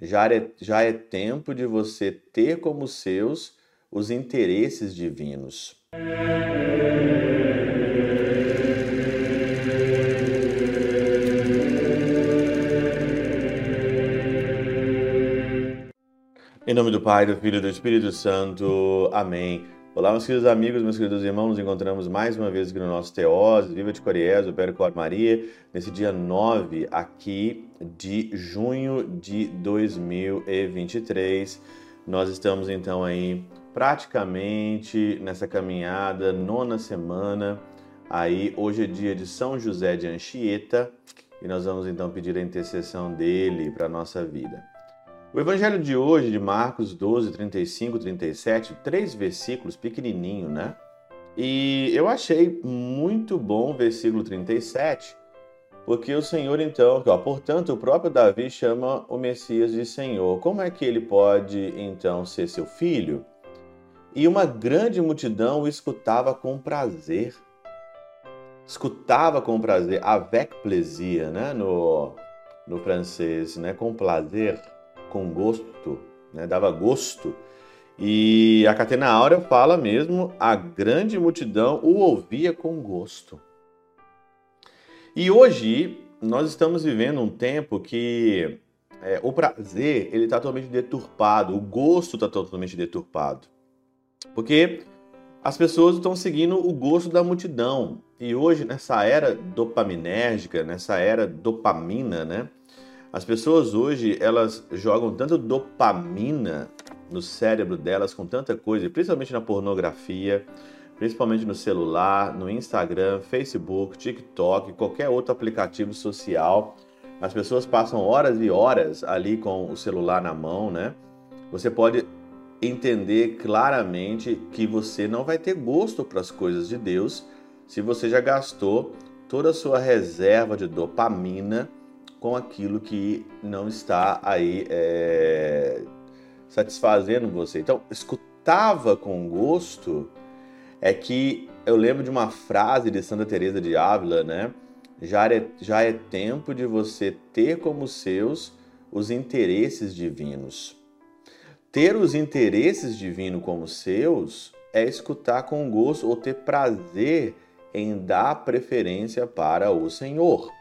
já é, já é tempo de você ter como seus os interesses divinos. Em nome do Pai, do Filho e do Espírito Santo. Amém. Olá, meus queridos amigos, meus queridos irmãos, nos encontramos mais uma vez aqui no nosso Teose, Viva de Coriés, o Percor Maria, nesse dia 9 aqui de junho de 2023. Nós estamos então aí praticamente nessa caminhada, nona semana. Aí hoje é dia de São José de Anchieta e nós vamos então pedir a intercessão dele para nossa vida. O evangelho de hoje, de Marcos 12, 35, 37, três versículos, pequenininho, né? E eu achei muito bom o versículo 37, porque o Senhor, então, ó, portanto, o próprio Davi chama o Messias de Senhor. Como é que ele pode, então, ser seu filho? E uma grande multidão o escutava com prazer. Escutava com prazer, avec plaisir, né? No, no francês, né? Com prazer com gosto, né? dava gosto. E a Catena Áurea fala mesmo, a grande multidão o ouvia com gosto. E hoje nós estamos vivendo um tempo que é, o prazer ele está totalmente deturpado, o gosto está totalmente deturpado. Porque as pessoas estão seguindo o gosto da multidão. E hoje, nessa era dopaminérgica, nessa era dopamina, né? As pessoas hoje, elas jogam tanto dopamina no cérebro delas com tanta coisa, principalmente na pornografia, principalmente no celular, no Instagram, Facebook, TikTok, qualquer outro aplicativo social. As pessoas passam horas e horas ali com o celular na mão, né? Você pode entender claramente que você não vai ter gosto para as coisas de Deus se você já gastou toda a sua reserva de dopamina com aquilo que não está aí é, satisfazendo você. Então, escutava com gosto é que eu lembro de uma frase de Santa Teresa de Ávila, né? Já é, já é tempo de você ter como seus os interesses divinos. Ter os interesses divinos como seus é escutar com gosto ou ter prazer em dar preferência para o Senhor.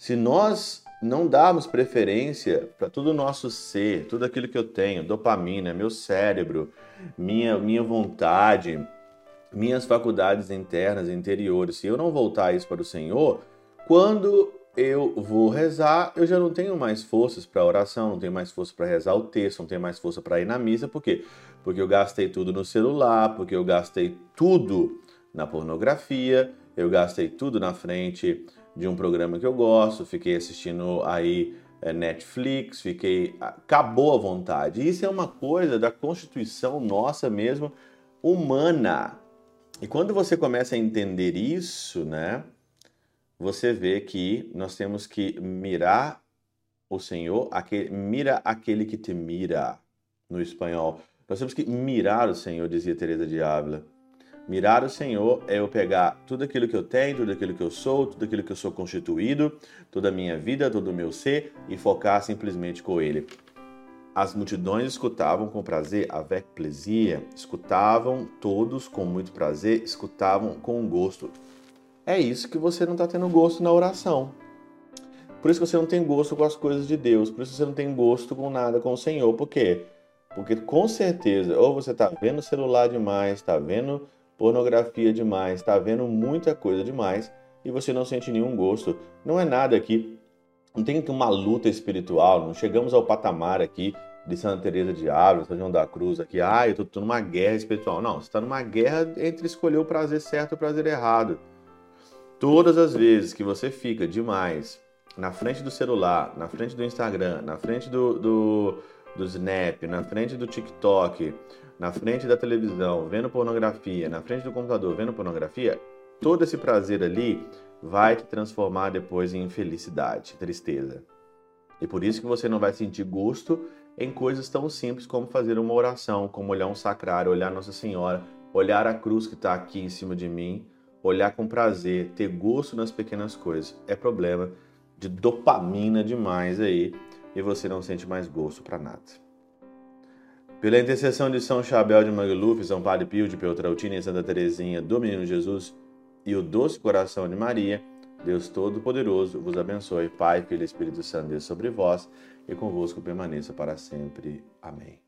Se nós não darmos preferência para todo o nosso ser, tudo aquilo que eu tenho, dopamina, meu cérebro, minha, minha vontade, minhas faculdades internas e interiores, se eu não voltar isso para o Senhor, quando eu vou rezar, eu já não tenho mais forças para oração, não tenho mais força para rezar o texto, não tenho mais força para ir na missa, por quê? Porque eu gastei tudo no celular, porque eu gastei tudo na pornografia, eu gastei tudo na frente de um programa que eu gosto, fiquei assistindo aí é, Netflix, fiquei. acabou a vontade. Isso é uma coisa da constituição nossa mesmo, humana. E quando você começa a entender isso, né, você vê que nós temos que mirar o Senhor, aquele, mira aquele que te mira, no espanhol. Nós temos que mirar o Senhor, dizia Teresa de Ávila. Mirar o Senhor é eu pegar tudo aquilo que eu tenho, tudo aquilo que eu sou, tudo aquilo que eu sou constituído, toda a minha vida, todo o meu ser e focar simplesmente com Ele. As multidões escutavam com prazer, avec plaisir, escutavam todos com muito prazer, escutavam com gosto. É isso que você não está tendo gosto na oração. Por isso que você não tem gosto com as coisas de Deus, por isso que você não tem gosto com nada com o Senhor. Por quê? Porque com certeza, ou você está vendo o celular demais, está vendo pornografia demais, está vendo muita coisa demais e você não sente nenhum gosto. Não é nada aqui, não tem uma luta espiritual, não chegamos ao patamar aqui de Santa Teresa de Ávila, São João da Cruz aqui, ah, eu estou numa guerra espiritual. Não, você está numa guerra entre escolher o prazer certo e o prazer errado. Todas as vezes que você fica demais na frente do celular, na frente do Instagram, na frente do, do, do Snap, na frente do TikTok, na frente da televisão vendo pornografia, na frente do computador vendo pornografia, todo esse prazer ali vai te transformar depois em infelicidade, tristeza. E por isso que você não vai sentir gosto em coisas tão simples como fazer uma oração, como olhar um sacrário, olhar Nossa Senhora, olhar a cruz que está aqui em cima de mim, olhar com prazer, ter gosto nas pequenas coisas. É problema de dopamina demais aí e você não sente mais gosto para nada. Pela intercessão de São Chabel de Magluf, São Padre Pio de Peltrautina e Santa Teresinha do Menino Jesus e o doce coração de Maria, Deus Todo-Poderoso vos abençoe, Pai, Filho e Espírito Santo, Deus sobre vós e convosco permaneça para sempre. Amém.